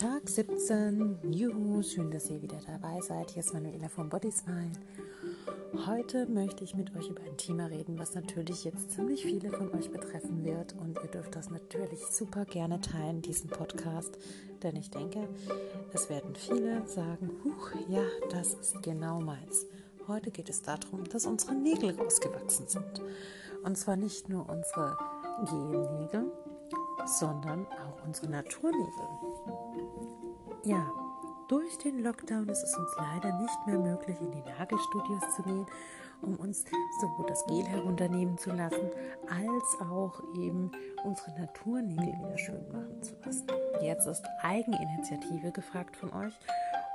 Tag 17. Juhu, schön, dass ihr wieder dabei seid. Hier ist Manuela vom Body Smile. Heute möchte ich mit euch über ein Thema reden, was natürlich jetzt ziemlich viele von euch betreffen wird. Und ihr dürft das natürlich super gerne teilen, diesen Podcast. Denn ich denke, es werden viele sagen, Huch, ja, das ist genau meins. Heute geht es darum, dass unsere Nägel rausgewachsen sind. Und zwar nicht nur unsere Gelnägel, sondern auch unsere Naturnägel. Ja, durch den Lockdown ist es uns leider nicht mehr möglich, in die Nagelstudios zu gehen, um uns sowohl das Gel herunternehmen zu lassen, als auch eben unsere Naturnägel wieder schön machen zu lassen. Jetzt ist Eigeninitiative gefragt von euch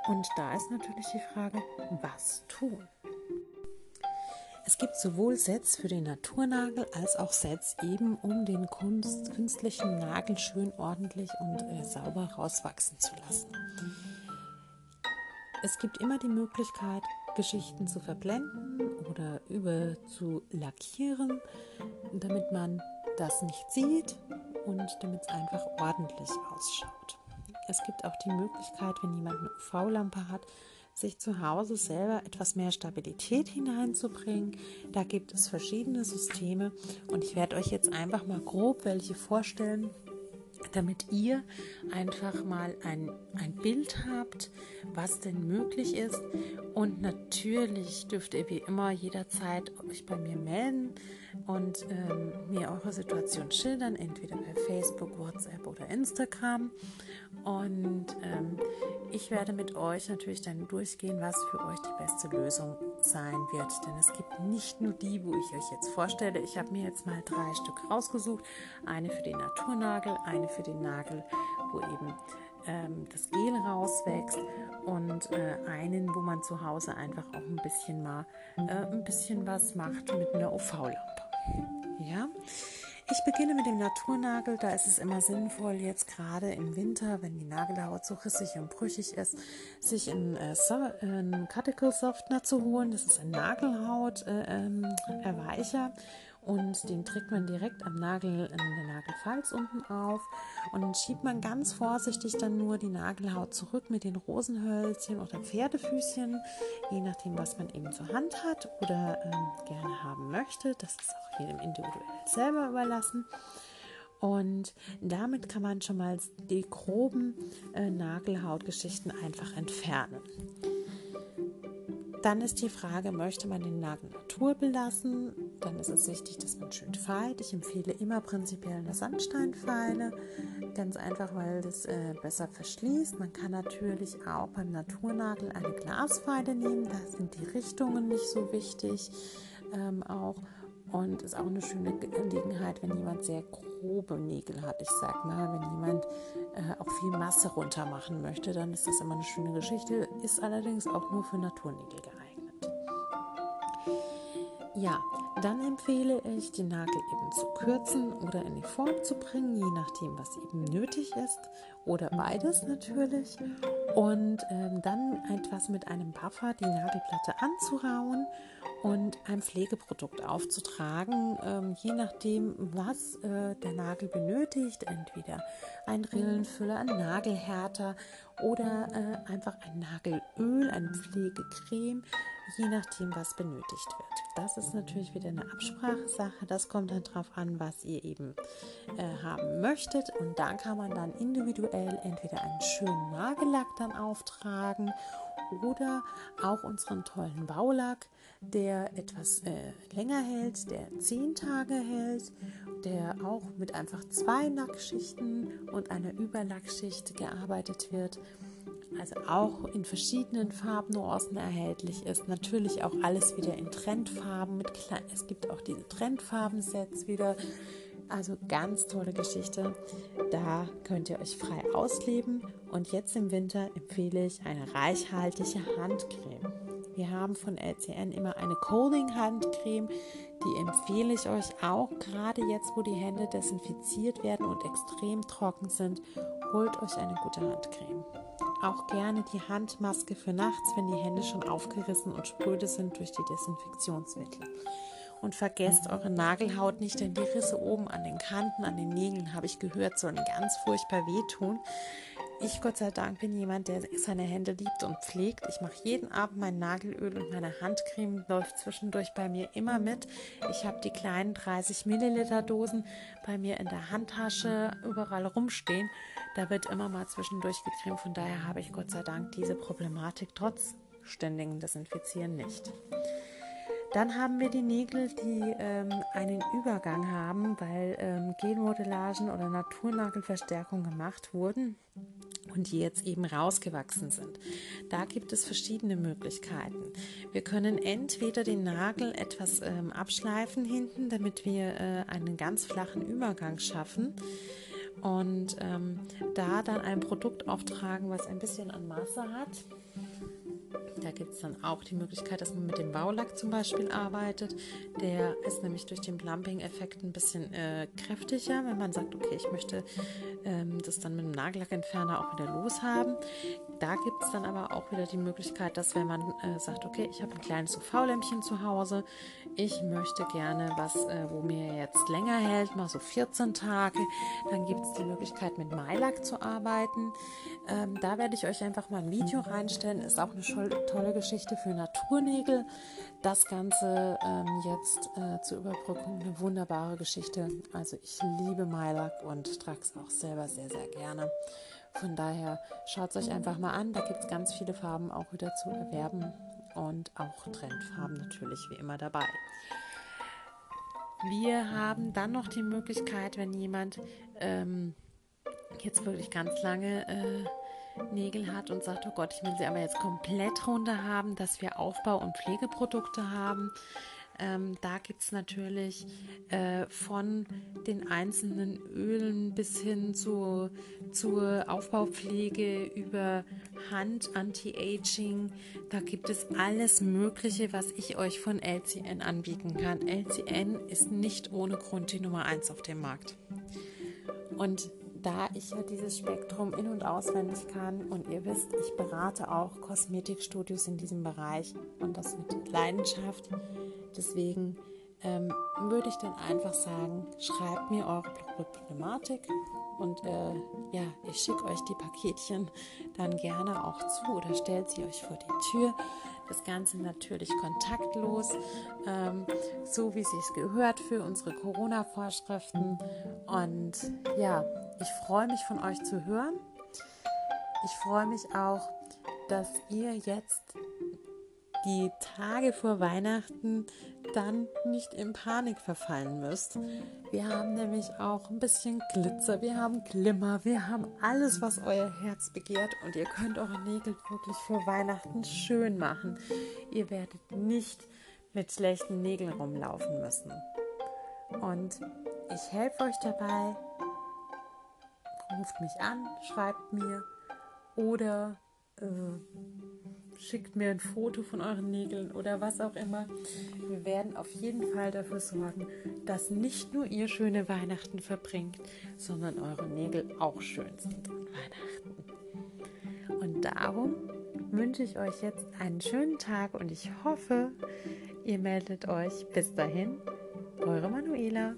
und da ist natürlich die Frage, was tun? Es gibt sowohl Sets für den Naturnagel als auch Sets eben, um den Kunst, künstlichen Nagel schön ordentlich und äh, sauber rauswachsen zu lassen. Es gibt immer die Möglichkeit, Geschichten zu verblenden oder über zu lackieren, damit man das nicht sieht und damit es einfach ordentlich ausschaut. Es gibt auch die Möglichkeit, wenn jemand eine UV-Lampe hat, sich zu Hause selber etwas mehr Stabilität hineinzubringen. Da gibt es verschiedene Systeme und ich werde euch jetzt einfach mal grob welche vorstellen, damit ihr einfach mal ein, ein Bild habt, was denn möglich ist. Und natürlich dürft ihr wie immer jederzeit euch bei mir melden und ähm, mir eure Situation schildern, entweder per Facebook, WhatsApp oder Instagram. Und ähm, ich werde mit euch natürlich dann durchgehen, was für euch die beste Lösung sein wird. Denn es gibt nicht nur die, wo ich euch jetzt vorstelle. Ich habe mir jetzt mal drei Stück rausgesucht. Eine für den Naturnagel, eine für den Nagel, wo eben ähm, das Gel rauswächst und äh, einen, wo man zu Hause einfach auch ein bisschen mal äh, ein bisschen was macht mit einer UV-Lampe. Ja. Ich beginne mit dem Naturnagel. Da ist es immer sinnvoll, jetzt gerade im Winter, wenn die Nagelhaut so rissig und brüchig ist, sich einen, äh, so, einen Cuticle Softener zu holen. Das ist ein Nagelhaut-Erweicher. Äh, ähm, und den trägt man direkt am Nagel in der Nagelfalz unten auf und dann schiebt man ganz vorsichtig dann nur die Nagelhaut zurück mit den Rosenhölzchen oder Pferdefüßchen, je nachdem, was man eben zur Hand hat oder ähm, gerne haben möchte. Das ist auch jedem individuell selber überlassen. Und damit kann man schon mal die groben äh, Nagelhautgeschichten einfach entfernen. Dann ist die Frage, möchte man den Nagel naturel lassen? Dann ist es wichtig, dass man schön feilt. Ich empfehle immer prinzipiell eine Sandsteinfeile. Ganz einfach, weil das äh, besser verschließt. Man kann natürlich auch beim Naturnagel eine Glasfeile nehmen. Da sind die Richtungen nicht so wichtig. Ähm, auch und ist auch eine schöne Gelegenheit, wenn jemand sehr grobe Nägel hat. Ich sag mal, wenn jemand äh, auch viel Masse runter machen möchte, dann ist das immer eine schöne Geschichte. Ist allerdings auch nur für Naturnägel. Ja, dann empfehle ich, den Nagel eben zu kürzen oder in die Form zu bringen, je nachdem, was eben nötig ist. Oder beides natürlich. Und ähm, dann etwas mit einem Buffer die Nagelplatte anzurauen und ein Pflegeprodukt aufzutragen, ähm, je nachdem, was äh, der Nagel benötigt. Entweder ein Rillenfüller, ein Nagelhärter oder äh, einfach ein Nagelöl, eine Pflegecreme, je nachdem, was benötigt wird. Das ist natürlich wieder eine Absprachesache. Das kommt dann darauf an, was ihr eben äh, haben möchtet. Und da kann man dann individuell entweder einen schönen Nagellack dann auftragen oder auch unseren tollen Baulack, der etwas äh, länger hält, der zehn Tage hält, der auch mit einfach zwei Lackschichten und einer Überlackschicht gearbeitet wird. Also auch in verschiedenen Farbnuancen erhältlich ist. Natürlich auch alles wieder in Trendfarben. Mit es gibt auch diese Trendfarben-Sets wieder also ganz tolle Geschichte. Da könnt ihr euch frei ausleben. Und jetzt im Winter empfehle ich eine reichhaltige Handcreme. Wir haben von LCN immer eine Colding-Handcreme. Die empfehle ich euch auch, gerade jetzt, wo die Hände desinfiziert werden und extrem trocken sind. Holt euch eine gute Handcreme. Auch gerne die Handmaske für nachts, wenn die Hände schon aufgerissen und spröde sind durch die Desinfektionsmittel. Und vergesst eure Nagelhaut nicht, denn die Risse oben an den Kanten, an den Nägeln, habe ich gehört, sollen ganz furchtbar wehtun. Ich Gott sei Dank bin jemand, der seine Hände liebt und pflegt. Ich mache jeden Abend mein Nagelöl und meine Handcreme läuft zwischendurch bei mir immer mit. Ich habe die kleinen 30 Milliliter Dosen bei mir in der Handtasche überall rumstehen. Da wird immer mal zwischendurch gecremt. Von daher habe ich Gott sei Dank diese Problematik trotz ständigen Desinfizieren nicht. Dann haben wir die Nägel, die ähm, einen Übergang haben, weil ähm, Gelmodellagen oder Naturnagelverstärkung gemacht wurden und die jetzt eben rausgewachsen sind. Da gibt es verschiedene Möglichkeiten. Wir können entweder den Nagel etwas ähm, abschleifen hinten, damit wir äh, einen ganz flachen Übergang schaffen und ähm, da dann ein Produkt auftragen, was ein bisschen an Masse hat. Da gibt es dann auch die Möglichkeit, dass man mit dem Baulack zum Beispiel arbeitet. Der ist nämlich durch den Plumping-Effekt ein bisschen äh, kräftiger, wenn man sagt, okay, ich möchte ähm, das dann mit dem Nagellackentferner auch wieder loshaben. Da gibt es dann aber auch wieder die Möglichkeit, dass wenn man äh, sagt, okay, ich habe ein kleines UV-Lämpchen zu Hause, ich möchte gerne was, äh, wo mir jetzt länger hält, mal so 14 Tage, dann gibt es die Möglichkeit, mit Mailack zu arbeiten. Ähm, da werde ich euch einfach mal ein Video reinstellen. Ist auch eine tolle Geschichte für Naturnägel. Das Ganze ähm, jetzt äh, zur Überbrückung eine wunderbare Geschichte. Also ich liebe Mailack und trage es auch selber sehr, sehr gerne. Von daher schaut es euch einfach mal an. Da gibt es ganz viele Farben auch wieder zu erwerben und auch Trendfarben natürlich wie immer dabei. Wir haben dann noch die Möglichkeit, wenn jemand ähm, jetzt wirklich ganz lange äh, Nägel hat und sagt, oh Gott, ich will sie aber jetzt komplett runter haben, dass wir Aufbau- und Pflegeprodukte haben. Ähm, da gibt es natürlich äh, von den einzelnen Ölen bis hin zu, zur Aufbaupflege über Hand, Anti-Aging. Da gibt es alles Mögliche, was ich euch von LCN anbieten kann. LCN ist nicht ohne Grund die Nummer 1 auf dem Markt. Und da ich ja dieses Spektrum in- und auswendig kann und ihr wisst, ich berate auch Kosmetikstudios in diesem Bereich und das mit Leidenschaft. Deswegen ähm, würde ich dann einfach sagen, schreibt mir eure Problematik und äh, ja, ich schicke euch die Paketchen dann gerne auch zu oder stellt sie euch vor die Tür. Das Ganze natürlich kontaktlos, ähm, so wie es sich gehört für unsere Corona-Vorschriften. Und ja, ich freue mich von euch zu hören. Ich freue mich auch, dass ihr jetzt die Tage vor Weihnachten dann nicht in Panik verfallen müsst. Wir haben nämlich auch ein bisschen Glitzer, wir haben Glimmer, wir haben alles, was euer Herz begehrt und ihr könnt eure Nägel wirklich vor Weihnachten schön machen. Ihr werdet nicht mit schlechten Nägeln rumlaufen müssen. Und ich helfe euch dabei. Ruft mich an, schreibt mir oder äh, schickt mir ein Foto von euren Nägeln oder was auch immer. Wir werden auf jeden Fall dafür sorgen, dass nicht nur ihr schöne Weihnachten verbringt, sondern eure Nägel auch schön sind an Weihnachten. Und darum wünsche ich euch jetzt einen schönen Tag und ich hoffe, ihr meldet euch. Bis dahin, eure Manuela.